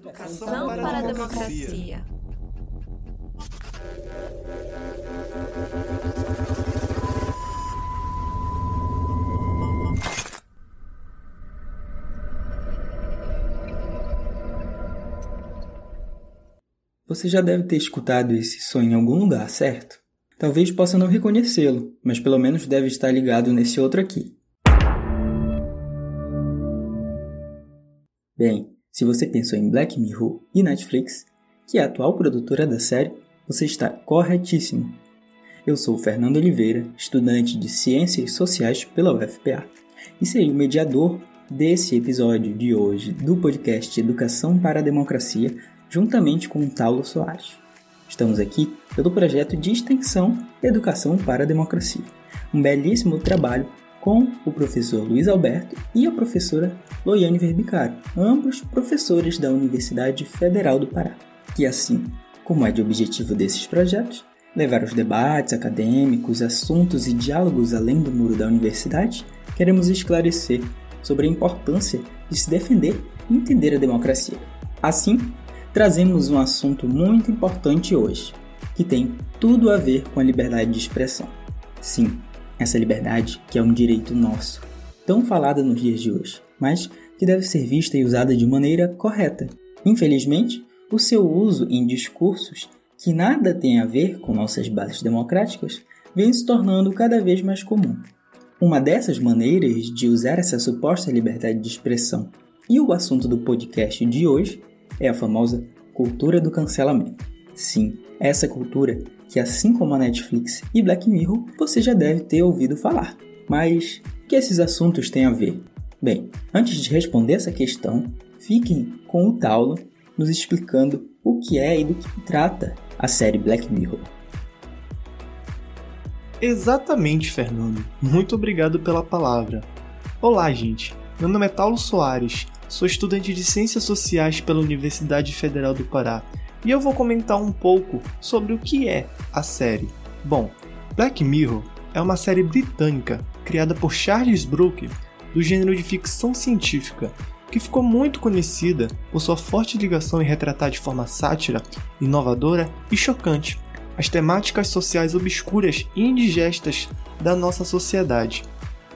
Educação para a democracia. Você já deve ter escutado esse som em algum lugar, certo? Talvez possa não reconhecê-lo, mas pelo menos deve estar ligado nesse outro aqui. Bem, se você pensou em Black Mirror e Netflix, que é a atual produtora da série, você está corretíssimo. Eu sou Fernando Oliveira, estudante de Ciências Sociais pela UFPA, e serei o mediador desse episódio de hoje do podcast Educação para a Democracia juntamente com Taulo Soares. Estamos aqui pelo projeto de extensão Educação para a Democracia, um belíssimo trabalho com o professor Luiz Alberto e a professora Loiane Verbicaro, ambos professores da Universidade Federal do Pará, que assim, como é de objetivo desses projetos, levar os debates acadêmicos, assuntos e diálogos além do muro da universidade, queremos esclarecer sobre a importância de se defender e entender a democracia. Assim, trazemos um assunto muito importante hoje, que tem tudo a ver com a liberdade de expressão. Sim, essa liberdade que é um direito nosso, tão falada nos dias de hoje, mas que deve ser vista e usada de maneira correta. Infelizmente, o seu uso em discursos que nada tem a ver com nossas bases democráticas vem se tornando cada vez mais comum. Uma dessas maneiras de usar essa suposta liberdade de expressão e o assunto do podcast de hoje é a famosa cultura do cancelamento. Sim, essa cultura que, assim como a Netflix e Black Mirror, você já deve ter ouvido falar. Mas o que esses assuntos têm a ver? Bem, antes de responder essa questão, fiquem com o Taulo nos explicando o que é e do que trata a série Black Mirror. Exatamente, Fernando. Muito obrigado pela palavra. Olá, gente. Meu nome é Taulo Soares Sou estudante de Ciências Sociais pela Universidade Federal do Pará e eu vou comentar um pouco sobre o que é a série. Bom, Black Mirror é uma série britânica criada por Charles Brooker do gênero de ficção científica, que ficou muito conhecida por sua forte ligação em retratar de forma sátira, inovadora e chocante as temáticas sociais obscuras e indigestas da nossa sociedade.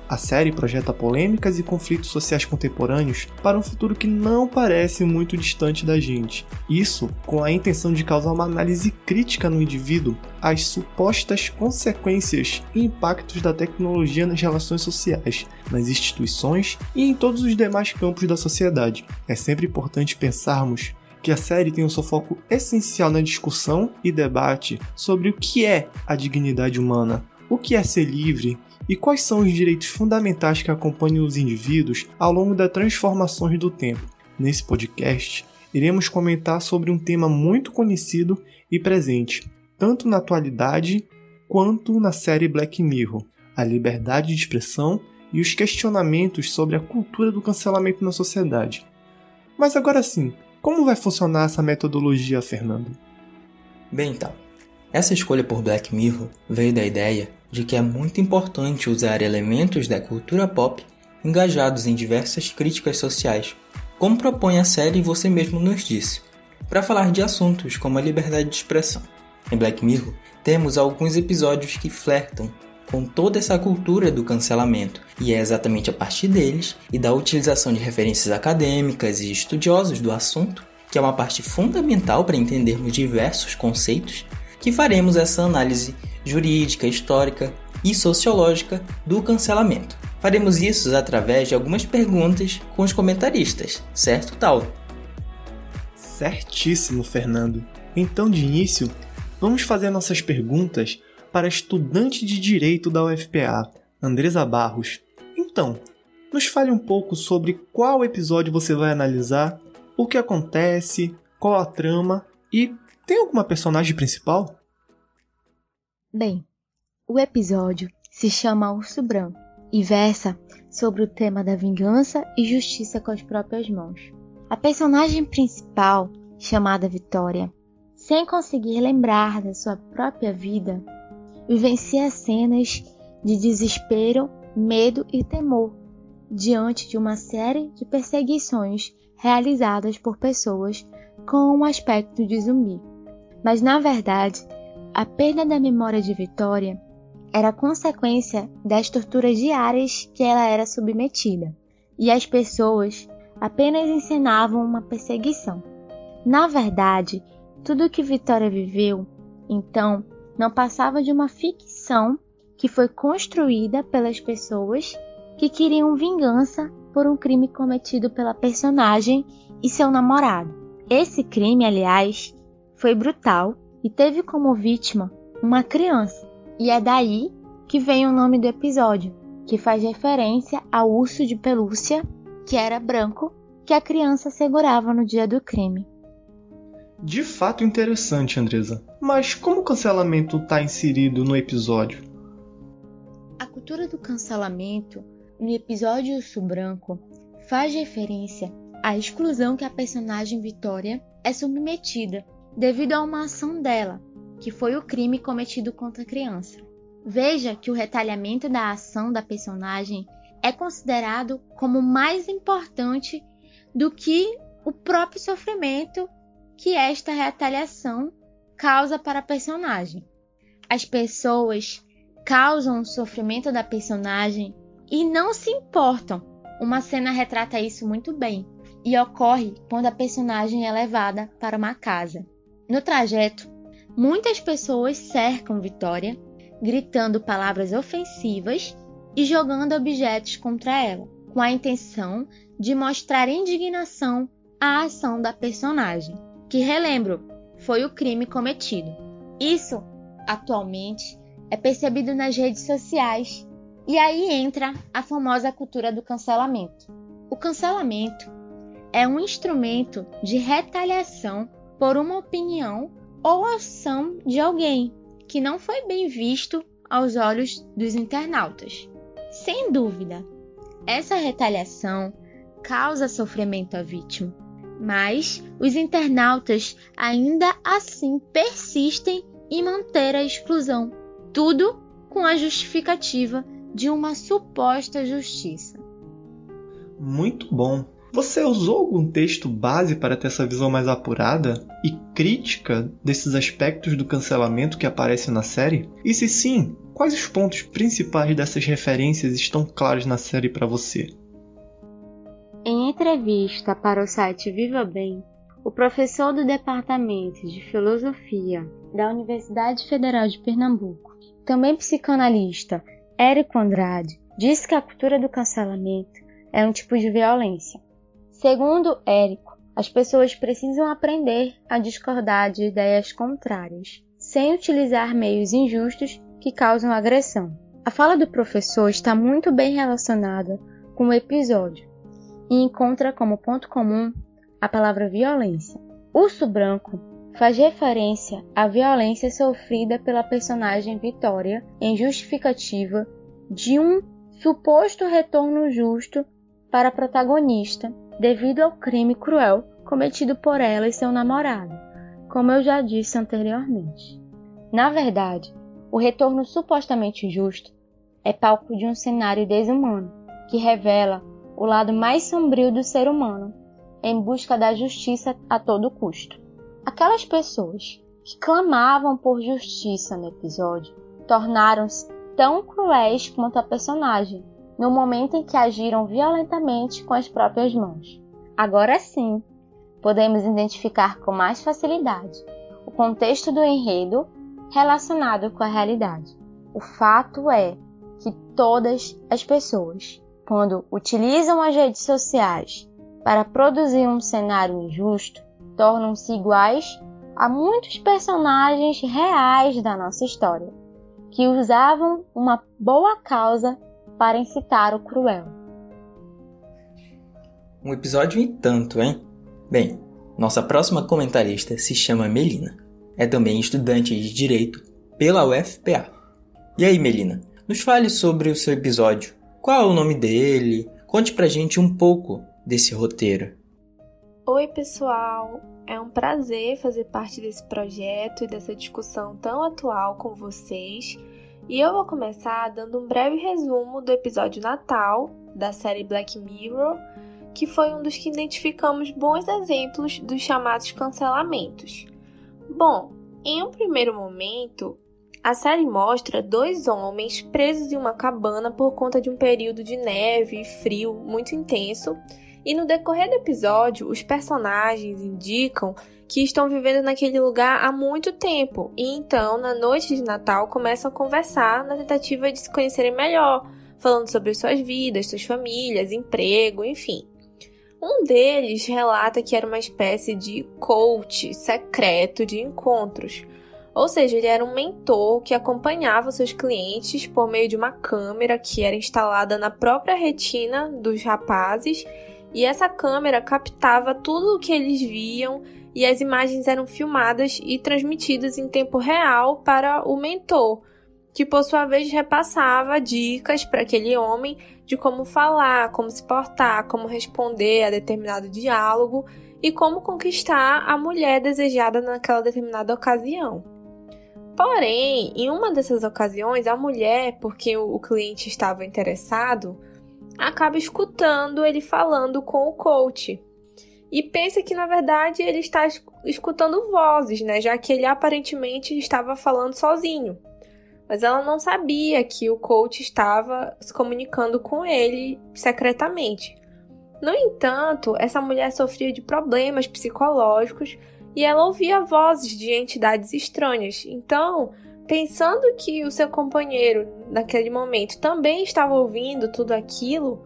A série projeta polêmicas e conflitos sociais contemporâneos para um futuro que não parece muito distante da gente. Isso com a intenção de causar uma análise crítica no indivíduo às supostas consequências e impactos da tecnologia nas relações sociais, nas instituições e em todos os demais campos da sociedade. É sempre importante pensarmos que a série tem o seu foco essencial na discussão e debate sobre o que é a dignidade humana, o que é ser livre e quais são os direitos fundamentais que acompanham os indivíduos ao longo das transformações do tempo. Nesse podcast, iremos comentar sobre um tema muito conhecido e presente, tanto na atualidade quanto na série Black Mirror: a liberdade de expressão e os questionamentos sobre a cultura do cancelamento na sociedade. Mas agora sim, como vai funcionar essa metodologia, Fernando? Bem, então, essa escolha por Black Mirror veio da ideia de que é muito importante usar elementos da cultura pop engajados em diversas críticas sociais, como propõe a série você mesmo nos disse, para falar de assuntos como a liberdade de expressão. Em Black Mirror, temos alguns episódios que flertam com toda essa cultura do cancelamento, e é exatamente a partir deles e da utilização de referências acadêmicas e estudiosos do assunto, que é uma parte fundamental para entendermos diversos conceitos, que faremos essa análise jurídica, histórica e sociológica do cancelamento. Faremos isso através de algumas perguntas com os comentaristas, certo, Tal? Certíssimo, Fernando. Então, de início, vamos fazer nossas perguntas para a estudante de Direito da UFPA, Andresa Barros. Então, nos fale um pouco sobre qual episódio você vai analisar, o que acontece, qual a trama e tem alguma personagem principal? Bem, o episódio se chama Urso Branco e versa sobre o tema da vingança e justiça com as próprias mãos. A personagem principal, chamada Vitória, sem conseguir lembrar da sua própria vida, vivencia cenas de desespero, medo e temor diante de uma série de perseguições realizadas por pessoas com um aspecto de zumbi. Mas na verdade, a perda da memória de Vitória era consequência das torturas diárias que ela era submetida, e as pessoas apenas encenavam uma perseguição. Na verdade, tudo o que Vitória viveu, então, não passava de uma ficção que foi construída pelas pessoas que queriam vingança por um crime cometido pela personagem e seu namorado. Esse crime, aliás, foi brutal e teve como vítima uma criança. E é daí que vem o nome do episódio, que faz referência ao urso de pelúcia, que era branco, que a criança segurava no dia do crime. De fato interessante, Andresa. Mas como o cancelamento está inserido no episódio? A cultura do cancelamento no episódio Urso Branco faz referência à exclusão que a personagem Vitória é submetida devido a uma ação dela, que foi o crime cometido contra a criança. Veja que o retalhamento da ação da personagem é considerado como mais importante do que o próprio sofrimento que esta retaliação causa para a personagem. As pessoas causam o sofrimento da personagem e não se importam. Uma cena retrata isso muito bem e ocorre quando a personagem é levada para uma casa. No trajeto, muitas pessoas cercam Vitória, gritando palavras ofensivas e jogando objetos contra ela, com a intenção de mostrar indignação à ação da personagem, que relembro, foi o crime cometido. Isso, atualmente, é percebido nas redes sociais e aí entra a famosa cultura do cancelamento. O cancelamento é um instrumento de retaliação por uma opinião ou ação de alguém que não foi bem visto aos olhos dos internautas. Sem dúvida, essa retaliação causa sofrimento à vítima, mas os internautas ainda assim persistem em manter a exclusão, tudo com a justificativa de uma suposta justiça. Muito bom. Você usou algum texto base para ter essa visão mais apurada e crítica desses aspectos do cancelamento que aparecem na série? E se sim, quais os pontos principais dessas referências estão claros na série para você? Em entrevista para o site Viva Bem, o professor do Departamento de Filosofia da Universidade Federal de Pernambuco, também psicanalista Érico Andrade, diz que a cultura do cancelamento é um tipo de violência Segundo Érico, as pessoas precisam aprender a discordar de ideias contrárias, sem utilizar meios injustos que causam agressão. A fala do professor está muito bem relacionada com o episódio e encontra como ponto comum a palavra violência. Urso Branco faz referência à violência sofrida pela personagem Vitória em justificativa de um suposto retorno justo para a protagonista devido ao crime cruel cometido por ela e seu namorado, como eu já disse anteriormente. Na verdade, o retorno supostamente justo é palco de um cenário desumano que revela o lado mais sombrio do ser humano em busca da justiça a todo custo. Aquelas pessoas que clamavam por justiça no episódio tornaram-se tão cruéis quanto a personagem no momento em que agiram violentamente com as próprias mãos. Agora sim, podemos identificar com mais facilidade o contexto do enredo relacionado com a realidade. O fato é que todas as pessoas, quando utilizam as redes sociais para produzir um cenário injusto, tornam-se iguais a muitos personagens reais da nossa história, que usavam uma boa causa para incitar o cruel. Um episódio e tanto, hein? Bem, nossa próxima comentarista se chama Melina. É também estudante de Direito pela UFPA. E aí, Melina, nos fale sobre o seu episódio. Qual é o nome dele? Conte pra gente um pouco desse roteiro. Oi, pessoal! É um prazer fazer parte desse projeto e dessa discussão tão atual com vocês. E eu vou começar dando um breve resumo do episódio Natal da série Black Mirror, que foi um dos que identificamos bons exemplos dos chamados cancelamentos. Bom, em um primeiro momento, a série mostra dois homens presos em uma cabana por conta de um período de neve e frio muito intenso, e no decorrer do episódio, os personagens indicam que estão vivendo naquele lugar há muito tempo, e então, na noite de Natal, começam a conversar na tentativa de se conhecerem melhor, falando sobre suas vidas, suas famílias, emprego, enfim. Um deles relata que era uma espécie de coach secreto de encontros ou seja, ele era um mentor que acompanhava seus clientes por meio de uma câmera que era instalada na própria retina dos rapazes, e essa câmera captava tudo o que eles viam e as imagens eram filmadas e transmitidas em tempo real para o mentor, que por sua vez repassava dicas para aquele homem de como falar, como se portar, como responder a determinado diálogo e como conquistar a mulher desejada naquela determinada ocasião. Porém, em uma dessas ocasiões, a mulher, porque o cliente estava interessado, acaba escutando ele falando com o coach. E pensa que na verdade ele está escutando vozes, né? Já que ele aparentemente estava falando sozinho. Mas ela não sabia que o coach estava se comunicando com ele secretamente. No entanto, essa mulher sofria de problemas psicológicos e ela ouvia vozes de entidades estranhas. Então, pensando que o seu companheiro naquele momento também estava ouvindo tudo aquilo,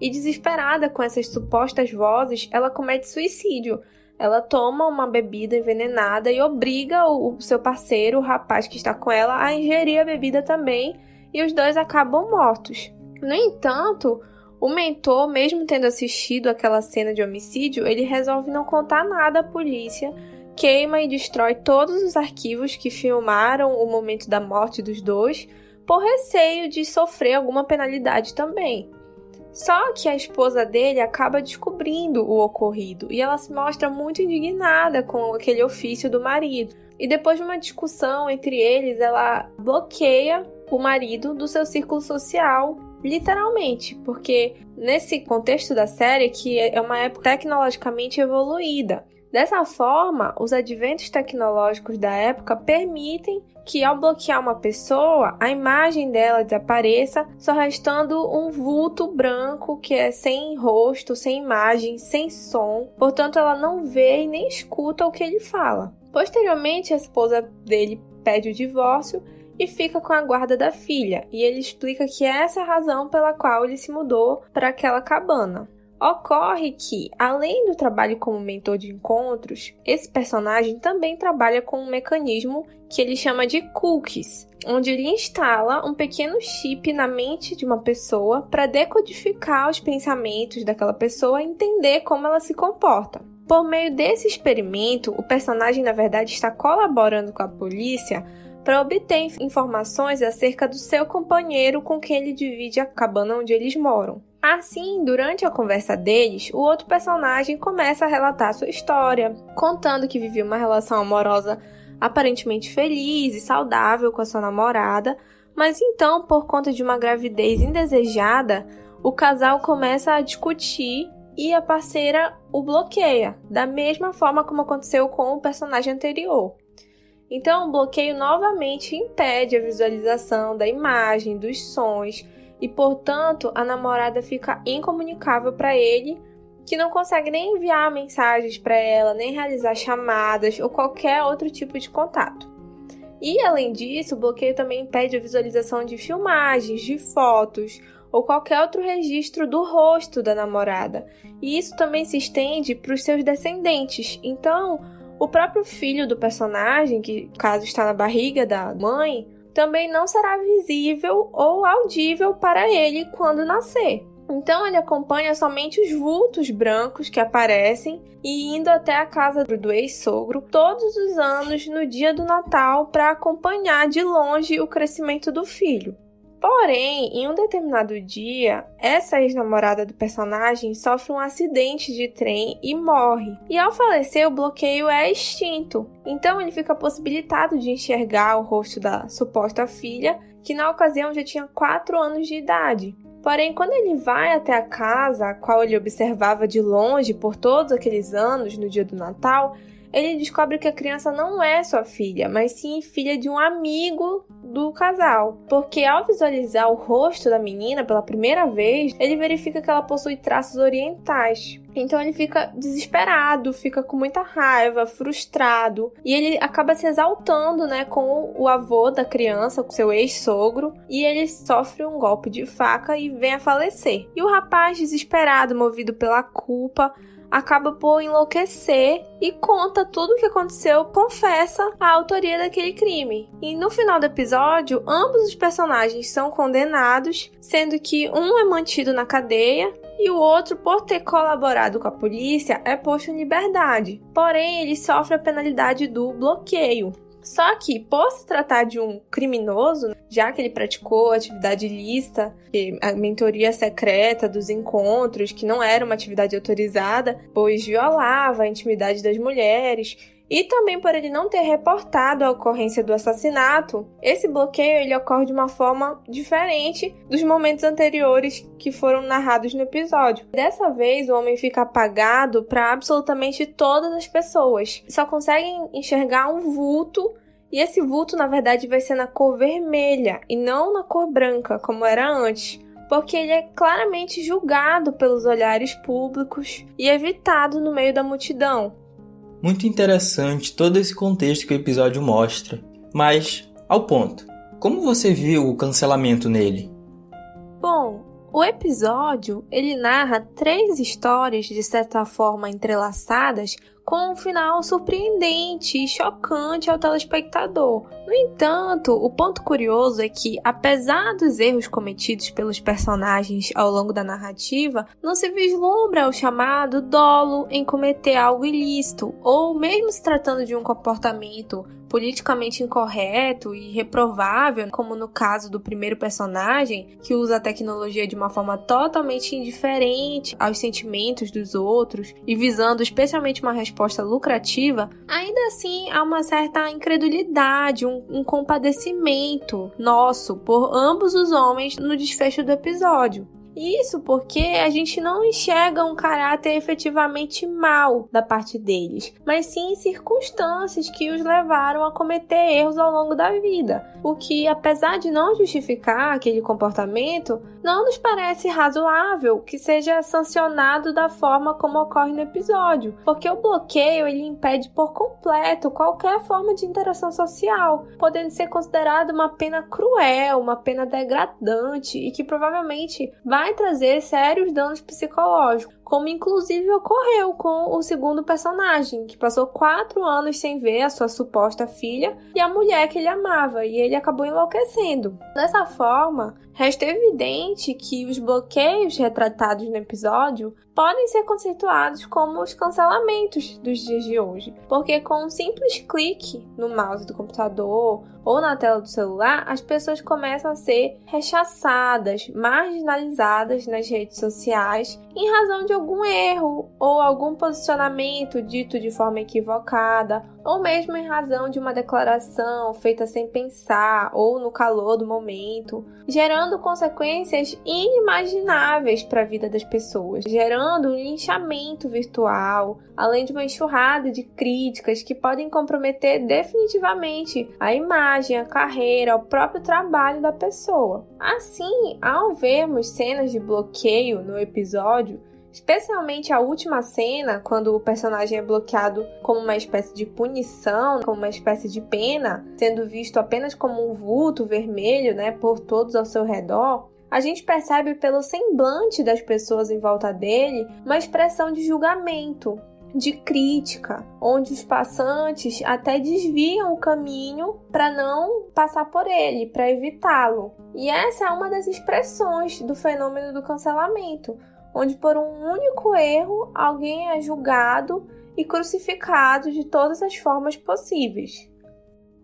e desesperada com essas supostas vozes, ela comete suicídio. Ela toma uma bebida envenenada e obriga o seu parceiro, o rapaz que está com ela, a ingerir a bebida também, e os dois acabam mortos. No entanto, o mentor, mesmo tendo assistido aquela cena de homicídio, ele resolve não contar nada à polícia, queima e destrói todos os arquivos que filmaram o momento da morte dos dois, por receio de sofrer alguma penalidade também. Só que a esposa dele acaba descobrindo o ocorrido e ela se mostra muito indignada com aquele ofício do marido. E depois de uma discussão entre eles, ela bloqueia o marido do seu círculo social literalmente, porque nesse contexto da série, que é uma época tecnologicamente evoluída. Dessa forma, os adventos tecnológicos da época permitem que, ao bloquear uma pessoa, a imagem dela desapareça, só restando um vulto branco que é sem rosto, sem imagem, sem som, portanto, ela não vê e nem escuta o que ele fala. Posteriormente, a esposa dele pede o divórcio e fica com a guarda da filha, e ele explica que essa é a razão pela qual ele se mudou para aquela cabana. Ocorre que, além do trabalho como mentor de encontros, esse personagem também trabalha com um mecanismo que ele chama de cookies, onde ele instala um pequeno chip na mente de uma pessoa para decodificar os pensamentos daquela pessoa e entender como ela se comporta. Por meio desse experimento, o personagem na verdade está colaborando com a polícia para obter informações acerca do seu companheiro com quem ele divide a cabana onde eles moram. Assim, durante a conversa deles, o outro personagem começa a relatar sua história, contando que vivia uma relação amorosa aparentemente feliz e saudável com a sua namorada, mas então, por conta de uma gravidez indesejada, o casal começa a discutir e a parceira o bloqueia, da mesma forma como aconteceu com o personagem anterior. Então, o bloqueio novamente impede a visualização da imagem, dos sons, e portanto a namorada fica incomunicável para ele, que não consegue nem enviar mensagens para ela, nem realizar chamadas ou qualquer outro tipo de contato. E além disso, o bloqueio também impede a visualização de filmagens, de fotos ou qualquer outro registro do rosto da namorada. E isso também se estende para os seus descendentes. Então, o próprio filho do personagem, que caso está na barriga da mãe, também não será visível ou audível para ele quando nascer. Então ele acompanha somente os vultos brancos que aparecem e indo até a casa do ex-sogro todos os anos no dia do Natal para acompanhar de longe o crescimento do filho. Porém, em um determinado dia, essa ex-namorada do personagem sofre um acidente de trem e morre. E ao falecer, o bloqueio é extinto. Então ele fica possibilitado de enxergar o rosto da suposta filha, que na ocasião já tinha 4 anos de idade. Porém, quando ele vai até a casa, a qual ele observava de longe por todos aqueles anos no dia do Natal, ele descobre que a criança não é sua filha, mas sim filha de um amigo do casal. Porque ao visualizar o rosto da menina pela primeira vez, ele verifica que ela possui traços orientais. Então ele fica desesperado, fica com muita raiva, frustrado, e ele acaba se exaltando, né, com o avô da criança, com seu ex-sogro, e ele sofre um golpe de faca e vem a falecer. E o rapaz, desesperado, movido pela culpa, acaba por enlouquecer e conta tudo o que aconteceu, confessa a autoria daquele crime. E no final do episódio, ambos os personagens são condenados, sendo que um é mantido na cadeia e o outro, por ter colaborado com a polícia, é posto em liberdade. Porém, ele sofre a penalidade do bloqueio. Só que, por se tratar de um criminoso, já que ele praticou atividade ilícita, a mentoria secreta dos encontros, que não era uma atividade autorizada, pois violava a intimidade das mulheres, e também por ele não ter reportado a ocorrência do assassinato, esse bloqueio ele ocorre de uma forma diferente dos momentos anteriores que foram narrados no episódio. Dessa vez, o homem fica apagado para absolutamente todas as pessoas. Só conseguem enxergar um vulto e esse vulto, na verdade, vai ser na cor vermelha e não na cor branca, como era antes porque ele é claramente julgado pelos olhares públicos e evitado no meio da multidão. Muito interessante todo esse contexto que o episódio mostra, mas ao ponto. Como você viu o cancelamento nele? Bom, o episódio ele narra três histórias de certa forma entrelaçadas com um final surpreendente e chocante ao telespectador. No entanto, o ponto curioso é que, apesar dos erros cometidos pelos personagens ao longo da narrativa, não se vislumbra o chamado dolo em cometer algo ilícito, ou mesmo se tratando de um comportamento politicamente incorreto e reprovável, como no caso do primeiro personagem, que usa a tecnologia de uma forma totalmente indiferente aos sentimentos dos outros e visando especialmente uma resposta lucrativa, ainda assim há uma certa incredulidade, um, um compadecimento nosso por ambos os homens no desfecho do episódio. Isso porque a gente não enxerga um caráter efetivamente mal da parte deles, mas sim circunstâncias que os levaram a cometer erros ao longo da vida. O que, apesar de não justificar aquele comportamento, não nos parece razoável que seja sancionado da forma como ocorre no episódio, porque o bloqueio ele impede por completo qualquer forma de interação social, podendo ser considerado uma pena cruel, uma pena degradante e que provavelmente vai vai trazer sérios danos psicológicos, como inclusive ocorreu com o segundo personagem, que passou quatro anos sem ver a sua suposta filha e a mulher que ele amava, e ele acabou enlouquecendo. Dessa forma, resta evidente que os bloqueios retratados no episódio podem ser conceituados como os cancelamentos dos dias de hoje, porque com um simples clique no mouse do computador ou na tela do celular, as pessoas começam a ser rechaçadas, marginalizadas nas redes sociais em razão de algum erro ou algum posicionamento dito de forma equivocada, ou mesmo em razão de uma declaração feita sem pensar ou no calor do momento, gerando consequências inimagináveis para a vida das pessoas, gerando um linchamento virtual, além de uma enxurrada de críticas que podem comprometer definitivamente a imagem, a carreira, o próprio trabalho da pessoa. Assim, ao vermos cenas de bloqueio no episódio, Especialmente a última cena, quando o personagem é bloqueado como uma espécie de punição, como uma espécie de pena, sendo visto apenas como um vulto vermelho, né, por todos ao seu redor. A gente percebe pelo semblante das pessoas em volta dele uma expressão de julgamento, de crítica, onde os passantes até desviam o caminho para não passar por ele, para evitá-lo. E essa é uma das expressões do fenômeno do cancelamento, onde por um único erro alguém é julgado e crucificado de todas as formas possíveis.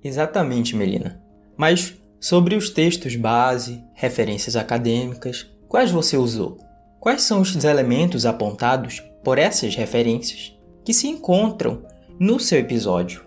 Exatamente, Melina. Mas sobre os textos base, referências acadêmicas, quais você usou? Quais são os elementos apontados por essas referências que se encontram no seu episódio?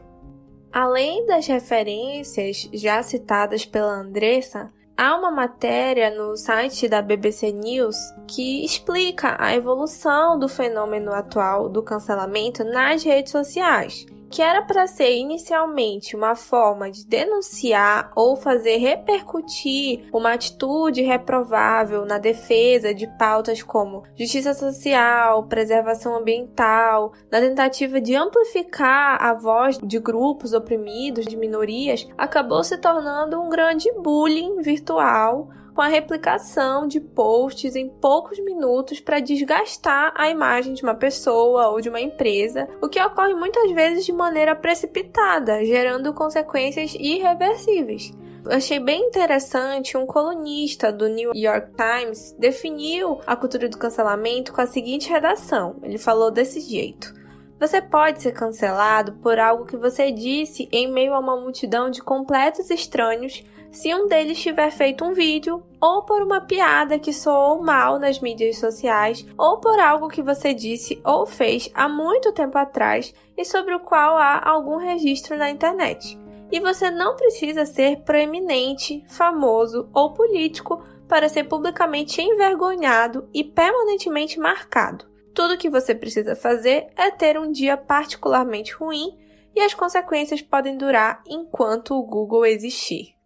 Além das referências já citadas pela Andressa, Há uma matéria no site da BBC News que explica a evolução do fenômeno atual do cancelamento nas redes sociais que era para ser inicialmente uma forma de denunciar ou fazer repercutir uma atitude reprovável na defesa de pautas como justiça social, preservação ambiental, na tentativa de amplificar a voz de grupos oprimidos, de minorias, acabou se tornando um grande bullying virtual com a replicação de posts em poucos minutos para desgastar a imagem de uma pessoa ou de uma empresa, o que ocorre muitas vezes de maneira precipitada, gerando consequências irreversíveis. Achei bem interessante um colunista do New York Times definiu a cultura do cancelamento com a seguinte redação. Ele falou desse jeito: você pode ser cancelado por algo que você disse em meio a uma multidão de completos estranhos se um deles tiver feito um vídeo, ou por uma piada que soou mal nas mídias sociais, ou por algo que você disse ou fez há muito tempo atrás e sobre o qual há algum registro na internet. E você não precisa ser proeminente, famoso ou político para ser publicamente envergonhado e permanentemente marcado. Tudo que você precisa fazer é ter um dia particularmente ruim e as consequências podem durar enquanto o Google existir.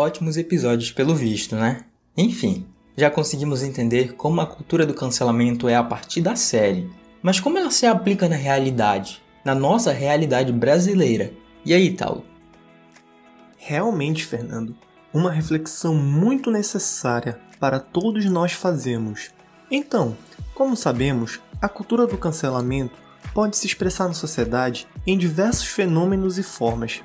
Ótimos episódios pelo visto, né? Enfim, já conseguimos entender como a cultura do cancelamento é a partir da série. Mas como ela se aplica na realidade? Na nossa realidade brasileira? E aí, tal? Realmente, Fernando, uma reflexão muito necessária para todos nós fazemos. Então, como sabemos, a cultura do cancelamento pode se expressar na sociedade em diversos fenômenos e formas,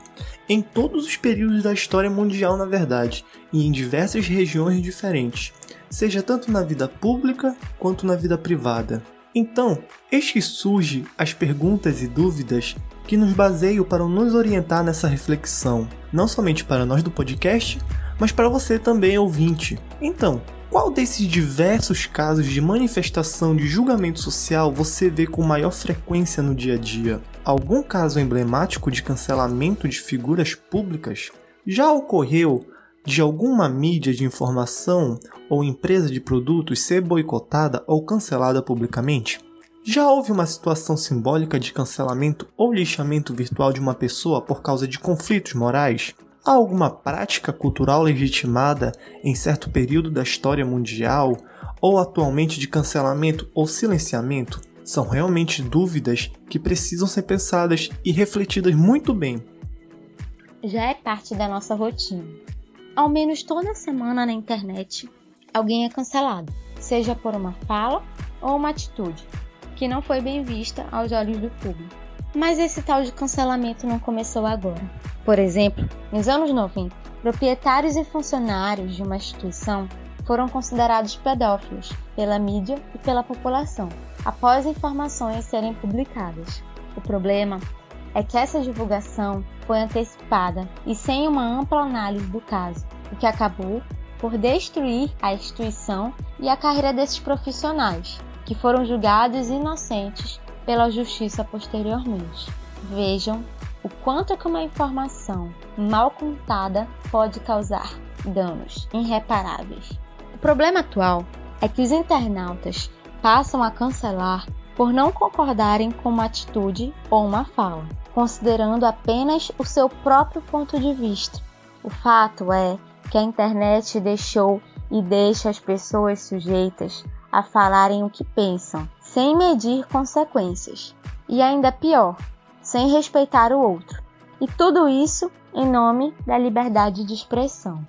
em todos os períodos da história mundial, na verdade, e em diversas regiões diferentes, seja tanto na vida pública quanto na vida privada. Então, eis que surgem as perguntas e dúvidas que nos baseiam para nos orientar nessa reflexão, não somente para nós do podcast, mas para você também, ouvinte. Então, qual desses diversos casos de manifestação de julgamento social você vê com maior frequência no dia a dia? Algum caso emblemático de cancelamento de figuras públicas? Já ocorreu de alguma mídia de informação ou empresa de produtos ser boicotada ou cancelada publicamente? Já houve uma situação simbólica de cancelamento ou lixamento virtual de uma pessoa por causa de conflitos morais? Há alguma prática cultural legitimada em certo período da história mundial ou atualmente de cancelamento ou silenciamento? São realmente dúvidas que precisam ser pensadas e refletidas muito bem. Já é parte da nossa rotina. Ao menos toda semana na internet, alguém é cancelado, seja por uma fala ou uma atitude que não foi bem vista aos olhos do público. Mas esse tal de cancelamento não começou agora. Por exemplo, nos anos 90, proprietários e funcionários de uma instituição foram considerados pedófilos pela mídia e pela população, após informações serem publicadas. O problema é que essa divulgação foi antecipada e sem uma ampla análise do caso, o que acabou por destruir a instituição e a carreira desses profissionais, que foram julgados inocentes pela justiça posteriormente. Vejam o quanto que uma informação mal contada pode causar danos irreparáveis. O problema atual é que os internautas passam a cancelar por não concordarem com uma atitude ou uma fala, considerando apenas o seu próprio ponto de vista. O fato é que a internet deixou e deixa as pessoas sujeitas a falarem o que pensam, sem medir consequências. E ainda pior, sem respeitar o outro. E tudo isso em nome da liberdade de expressão.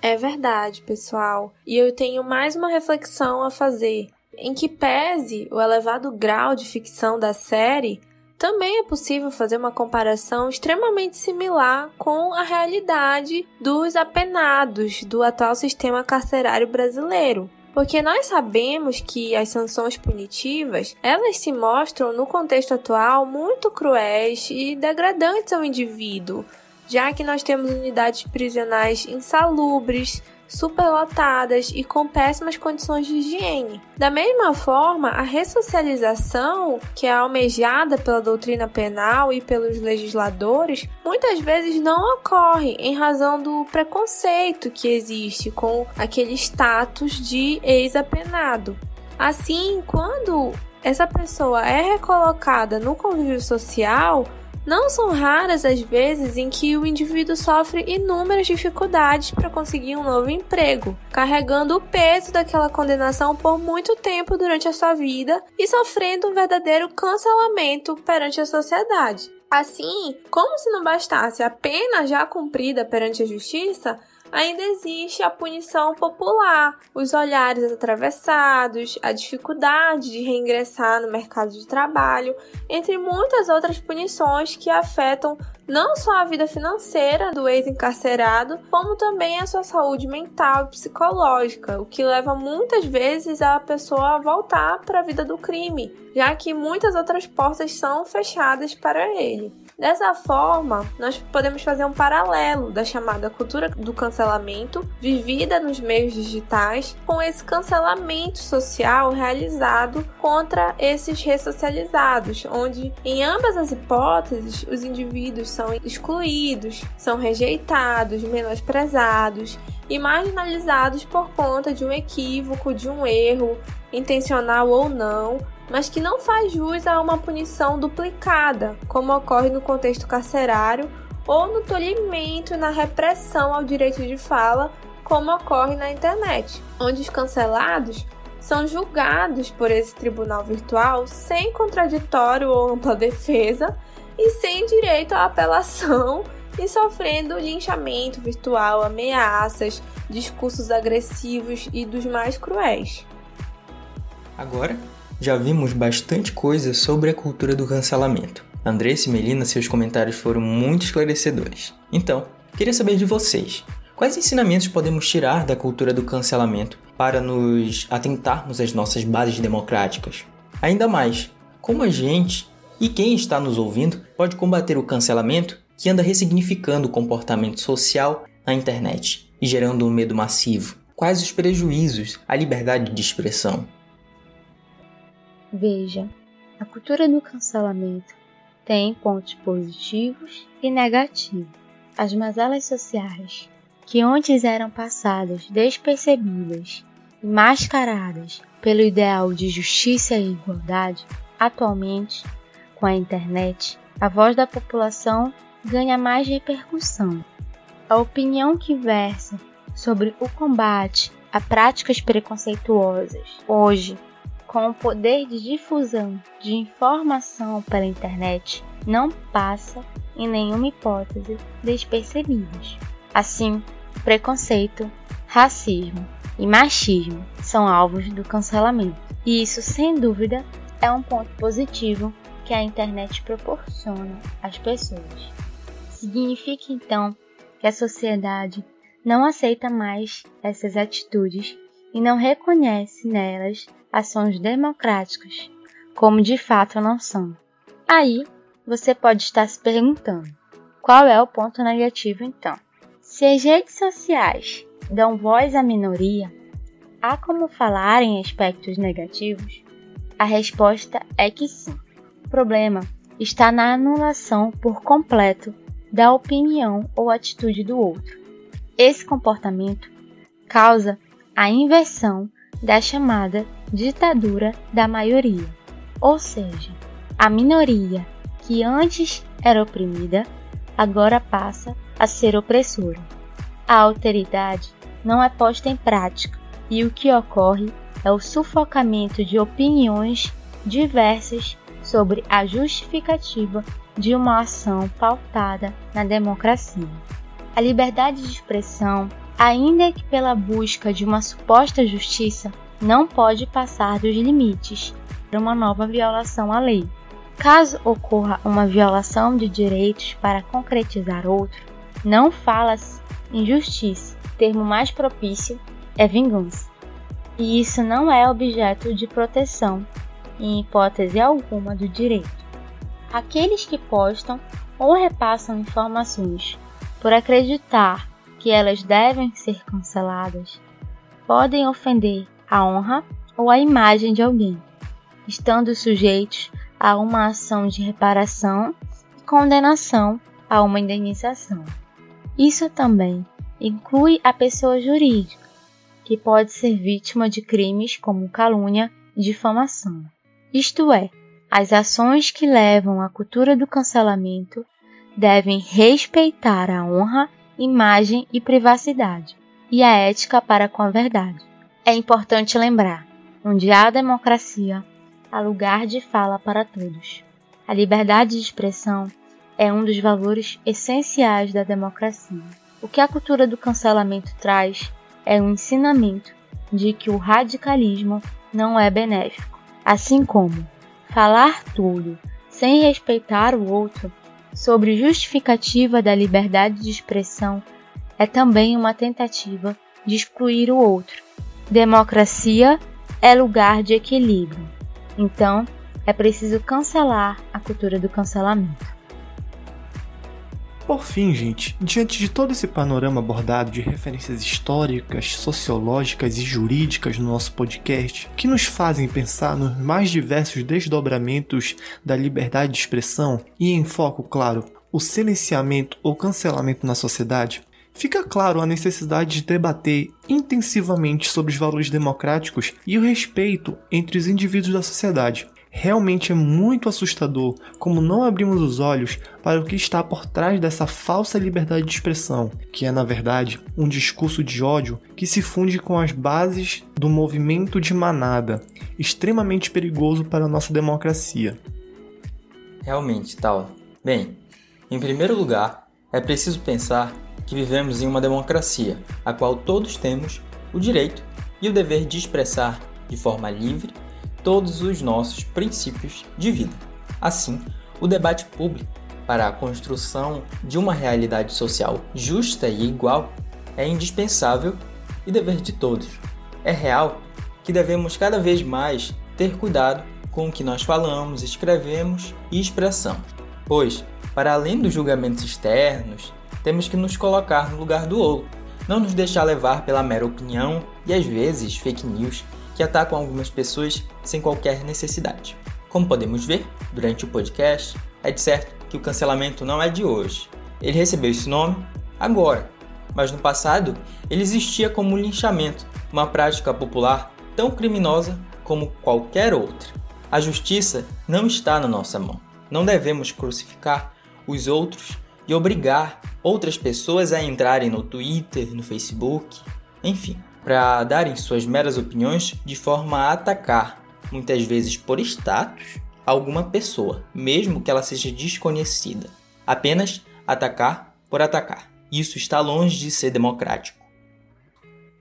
É verdade, pessoal. E eu tenho mais uma reflexão a fazer. Em que pese o elevado grau de ficção da série, também é possível fazer uma comparação extremamente similar com a realidade dos apenados do atual sistema carcerário brasileiro. Porque nós sabemos que as sanções punitivas, elas se mostram no contexto atual muito cruéis e degradantes ao indivíduo, já que nós temos unidades prisionais insalubres, superlotadas e com péssimas condições de higiene. Da mesma forma, a ressocialização, que é almejada pela doutrina penal e pelos legisladores, muitas vezes não ocorre em razão do preconceito que existe com aquele status de ex-apenado. Assim, quando essa pessoa é recolocada no convívio social, não são raras as vezes em que o indivíduo sofre inúmeras dificuldades para conseguir um novo emprego, carregando o peso daquela condenação por muito tempo durante a sua vida e sofrendo um verdadeiro cancelamento perante a sociedade. Assim, como se não bastasse a pena já cumprida perante a justiça, ainda existe a punição popular, os olhares atravessados, a dificuldade de reingressar no mercado de trabalho, entre muitas outras punições que afetam não só a vida financeira do ex-encarcerado, como também a sua saúde mental e psicológica, o que leva muitas vezes a pessoa a voltar para a vida do crime, já que muitas outras portas são fechadas para ele. Dessa forma, nós podemos fazer um paralelo da chamada cultura do cancelamento, vivida nos meios digitais, com esse cancelamento social realizado contra esses ressocializados, onde, em ambas as hipóteses, os indivíduos são excluídos, são rejeitados, menosprezados e marginalizados por conta de um equívoco, de um erro, intencional ou não, mas que não faz jus a uma punição duplicada, como ocorre no contexto carcerário, ou no tolhimento e na repressão ao direito de fala, como ocorre na internet, onde os cancelados são julgados por esse tribunal virtual sem contraditório ou ampla defesa e sem direito à apelação e sofrendo linchamento virtual, ameaças, discursos agressivos e dos mais cruéis. Agora, já vimos bastante coisa sobre a cultura do cancelamento. Andressa e Melina, seus comentários foram muito esclarecedores. Então, queria saber de vocês. Quais ensinamentos podemos tirar da cultura do cancelamento para nos atentarmos às nossas bases democráticas? Ainda mais, como a gente e quem está nos ouvindo pode combater o cancelamento que anda ressignificando o comportamento social na internet e gerando um medo massivo? Quais os prejuízos à liberdade de expressão? Veja, a cultura do cancelamento tem pontos positivos e negativos. As mazelas sociais, que antes eram passadas despercebidas e mascaradas pelo ideal de justiça e igualdade, atualmente, com a internet, a voz da população ganha mais repercussão. A opinião que versa sobre o combate a práticas preconceituosas hoje com o poder de difusão de informação pela internet, não passa, em nenhuma hipótese, despercebidos. Assim, preconceito, racismo e machismo são alvos do cancelamento. E isso, sem dúvida, é um ponto positivo que a internet proporciona às pessoas. Significa então que a sociedade não aceita mais essas atitudes e não reconhece nelas ações democráticas, como de fato não são. Aí você pode estar se perguntando: qual é o ponto negativo então? Se as redes sociais dão voz à minoria, há como falar em aspectos negativos? A resposta é que sim. O problema está na anulação por completo da opinião ou atitude do outro. Esse comportamento causa a inversão da chamada ditadura da maioria, ou seja, a minoria que antes era oprimida agora passa a ser opressora. A alteridade não é posta em prática e o que ocorre é o sufocamento de opiniões diversas sobre a justificativa de uma ação pautada na democracia. A liberdade de expressão, ainda que pela busca de uma suposta justiça, não pode passar dos limites para uma nova violação à lei. Caso ocorra uma violação de direitos para concretizar outro, não fala-se em justiça. O termo mais propício é vingança. E isso não é objeto de proteção em hipótese alguma do direito. Aqueles que postam ou repassam informações por acreditar que elas devem ser canceladas podem ofender a honra ou a imagem de alguém, estando sujeitos a uma ação de reparação e condenação a uma indenização. Isso também inclui a pessoa jurídica, que pode ser vítima de crimes como calúnia e difamação. Isto é, as ações que levam à cultura do cancelamento devem respeitar a honra, imagem e privacidade, e a ética para com a verdade. É importante lembrar: onde há democracia, há lugar de fala para todos. A liberdade de expressão é um dos valores essenciais da democracia. O que a cultura do cancelamento traz é um ensinamento de que o radicalismo não é benéfico, assim como falar tudo sem respeitar o outro sobre justificativa da liberdade de expressão é também uma tentativa de excluir o outro. Democracia é lugar de equilíbrio. Então, é preciso cancelar a cultura do cancelamento. Por fim, gente, diante de todo esse panorama abordado de referências históricas, sociológicas e jurídicas no nosso podcast, que nos fazem pensar nos mais diversos desdobramentos da liberdade de expressão e em foco, claro, o silenciamento ou cancelamento na sociedade, fica claro a necessidade de debater intensivamente sobre os valores democráticos e o respeito entre os indivíduos da sociedade, Realmente é muito assustador como não abrimos os olhos para o que está por trás dessa falsa liberdade de expressão, que é na verdade um discurso de ódio que se funde com as bases do movimento de manada, extremamente perigoso para a nossa democracia. Realmente, tal. Bem, em primeiro lugar, é preciso pensar que vivemos em uma democracia, a qual todos temos o direito e o dever de expressar de forma livre todos os nossos princípios de vida. Assim, o debate público para a construção de uma realidade social justa e igual é indispensável e dever de todos. É real que devemos cada vez mais ter cuidado com o que nós falamos, escrevemos e expressamos, pois, para além dos julgamentos externos, temos que nos colocar no lugar do outro, não nos deixar levar pela mera opinião e às vezes fake news que atacam algumas pessoas sem qualquer necessidade. Como podemos ver durante o podcast, é de certo que o cancelamento não é de hoje. Ele recebeu esse nome agora, mas no passado ele existia como linchamento, uma prática popular tão criminosa como qualquer outra. A justiça não está na nossa mão. Não devemos crucificar os outros e obrigar outras pessoas a entrarem no Twitter, no Facebook, enfim para darem suas meras opiniões de forma a atacar, muitas vezes por status, alguma pessoa, mesmo que ela seja desconhecida. Apenas atacar por atacar. Isso está longe de ser democrático.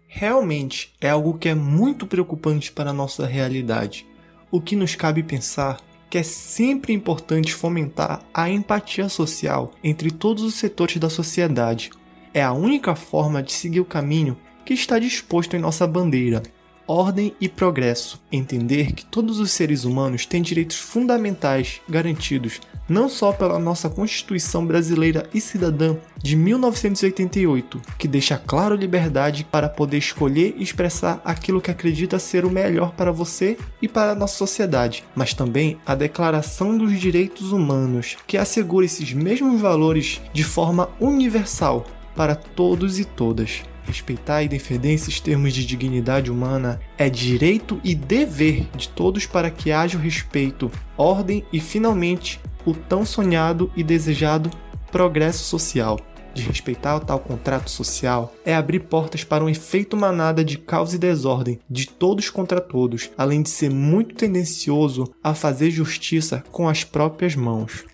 Realmente é algo que é muito preocupante para a nossa realidade. O que nos cabe pensar que é sempre importante fomentar a empatia social entre todos os setores da sociedade. É a única forma de seguir o caminho que está disposto em nossa bandeira: ordem e progresso. Entender que todos os seres humanos têm direitos fundamentais garantidos não só pela nossa Constituição brasileira e cidadã de 1988, que deixa claro liberdade para poder escolher e expressar aquilo que acredita ser o melhor para você e para a nossa sociedade, mas também a Declaração dos Direitos Humanos, que assegura esses mesmos valores de forma universal para todos e todas. Respeitar e defender esses termos de dignidade humana é direito e dever de todos para que haja o respeito, ordem e, finalmente, o tão sonhado e desejado progresso social. De respeitar o tal contrato social é abrir portas para um efeito manada de caos e desordem, de todos contra todos, além de ser muito tendencioso a fazer justiça com as próprias mãos.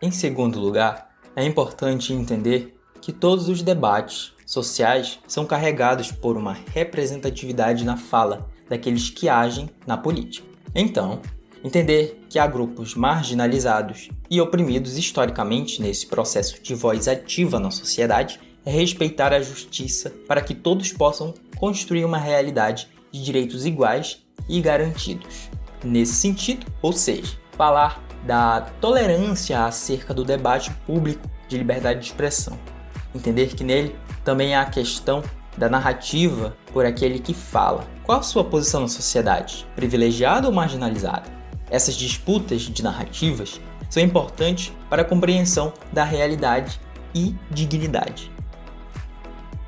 Em segundo lugar, é importante entender que todos os debates sociais são carregados por uma representatividade na fala daqueles que agem na política. Então, entender que há grupos marginalizados e oprimidos historicamente nesse processo de voz ativa na sociedade é respeitar a justiça para que todos possam construir uma realidade de direitos iguais e garantidos. Nesse sentido, ou seja, falar da tolerância acerca do debate público de liberdade de expressão entender que nele também há a questão da narrativa por aquele que fala. Qual a sua posição na sociedade? Privilegiado ou marginalizado? Essas disputas de narrativas são importantes para a compreensão da realidade e dignidade.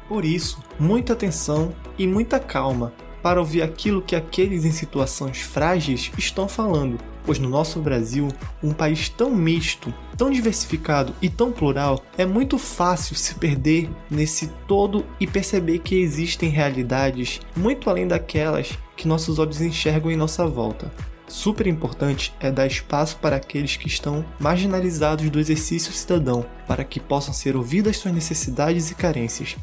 Por isso, muita atenção e muita calma para ouvir aquilo que aqueles em situações frágeis estão falando, pois no nosso Brasil, um país tão misto, tão diversificado e tão plural, é muito fácil se perder nesse todo e perceber que existem realidades muito além daquelas que nossos olhos enxergam em nossa volta. Super importante é dar espaço para aqueles que estão marginalizados do exercício cidadão, para que possam ser ouvidas suas necessidades e carências.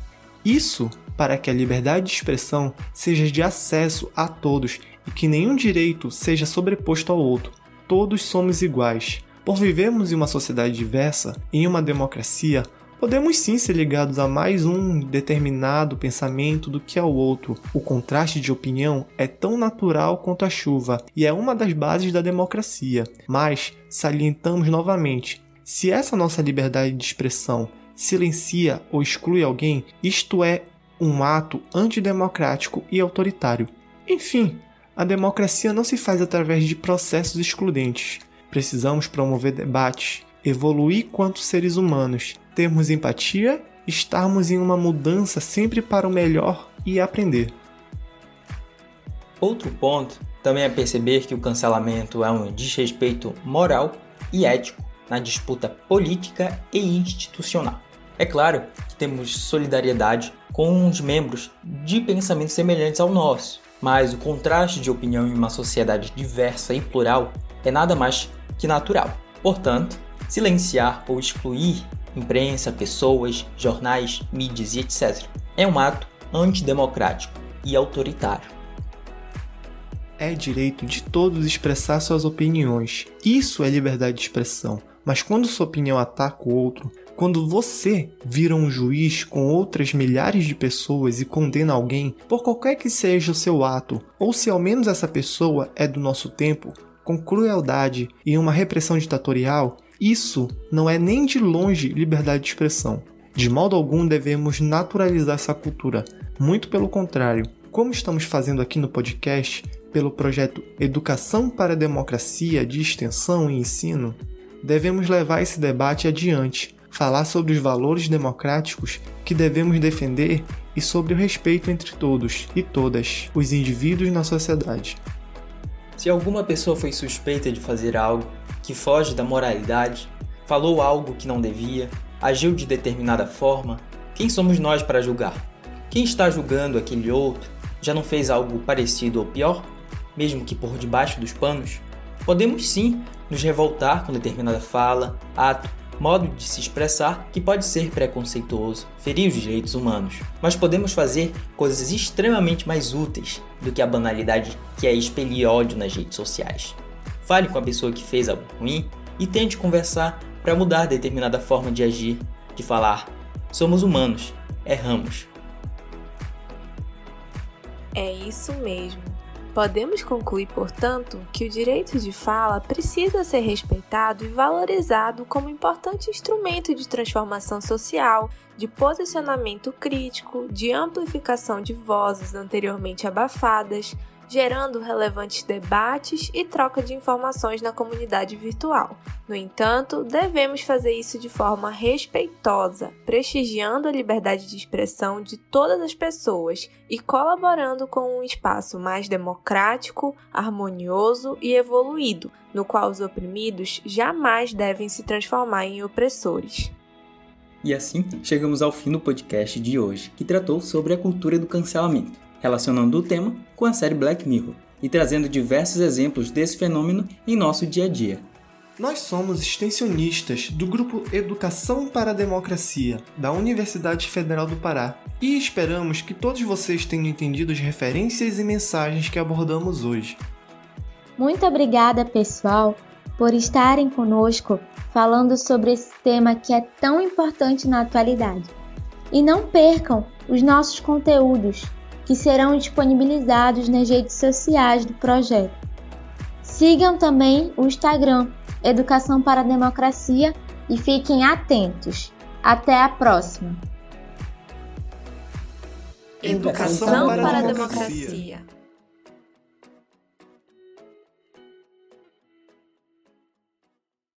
Isso para que a liberdade de expressão seja de acesso a todos e que nenhum direito seja sobreposto ao outro. Todos somos iguais. Por vivermos em uma sociedade diversa, em uma democracia, podemos sim ser ligados a mais um determinado pensamento do que ao outro. O contraste de opinião é tão natural quanto a chuva e é uma das bases da democracia. Mas salientamos novamente: se essa nossa liberdade de expressão silencia ou exclui alguém, isto é um ato antidemocrático e autoritário. Enfim, a democracia não se faz através de processos excludentes. Precisamos promover debates, evoluir quanto seres humanos, termos empatia, estarmos em uma mudança sempre para o melhor e aprender. Outro ponto também é perceber que o cancelamento é um desrespeito moral e ético na disputa política e institucional. É claro que temos solidariedade com os membros de pensamentos semelhantes ao nosso, mas o contraste de opinião em uma sociedade diversa e plural é nada mais que natural. Portanto, silenciar ou excluir imprensa, pessoas, jornais, mídias e etc. é um ato antidemocrático e autoritário. É direito de todos expressar suas opiniões. Isso é liberdade de expressão. Mas quando sua opinião ataca o outro, quando você vira um juiz com outras milhares de pessoas e condena alguém por qualquer que seja o seu ato, ou se ao menos essa pessoa é do nosso tempo, com crueldade e uma repressão ditatorial, isso não é nem de longe liberdade de expressão. De modo algum devemos naturalizar essa cultura, muito pelo contrário. Como estamos fazendo aqui no podcast, pelo projeto Educação para a Democracia de Extensão e Ensino, devemos levar esse debate adiante, falar sobre os valores democráticos que devemos defender e sobre o respeito entre todos e todas os indivíduos na sociedade. Se alguma pessoa foi suspeita de fazer algo que foge da moralidade, falou algo que não devia, agiu de determinada forma, quem somos nós para julgar? Quem está julgando aquele outro já não fez algo parecido ou pior, mesmo que por debaixo dos panos? Podemos sim nos revoltar com determinada fala, ato modo de se expressar que pode ser preconceituoso, ferir os direitos humanos. Mas podemos fazer coisas extremamente mais úteis do que a banalidade que é expelir ódio nas redes sociais. Fale com a pessoa que fez algo ruim e tente conversar para mudar determinada forma de agir, de falar. Somos humanos, erramos. É isso mesmo. Podemos concluir, portanto, que o direito de fala precisa ser respeitado e valorizado como importante instrumento de transformação social, de posicionamento crítico, de amplificação de vozes anteriormente abafadas, gerando relevantes debates e troca de informações na comunidade virtual. No entanto, devemos fazer isso de forma respeitosa, prestigiando a liberdade de expressão de todas as pessoas e colaborando com um espaço mais democrático, harmonioso e evoluído, no qual os oprimidos jamais devem se transformar em opressores. E assim chegamos ao fim do podcast de hoje, que tratou sobre a cultura do cancelamento relacionando o tema com a série Black Mirror e trazendo diversos exemplos desse fenômeno em nosso dia a dia. Nós somos extensionistas do grupo Educação para a Democracia, da Universidade Federal do Pará, e esperamos que todos vocês tenham entendido as referências e mensagens que abordamos hoje. Muito obrigada, pessoal, por estarem conosco falando sobre esse tema que é tão importante na atualidade. E não percam os nossos conteúdos que serão disponibilizados nas redes sociais do projeto. Sigam também o Instagram Educação para a Democracia e fiquem atentos. Até a próxima! Educação, para a democracia.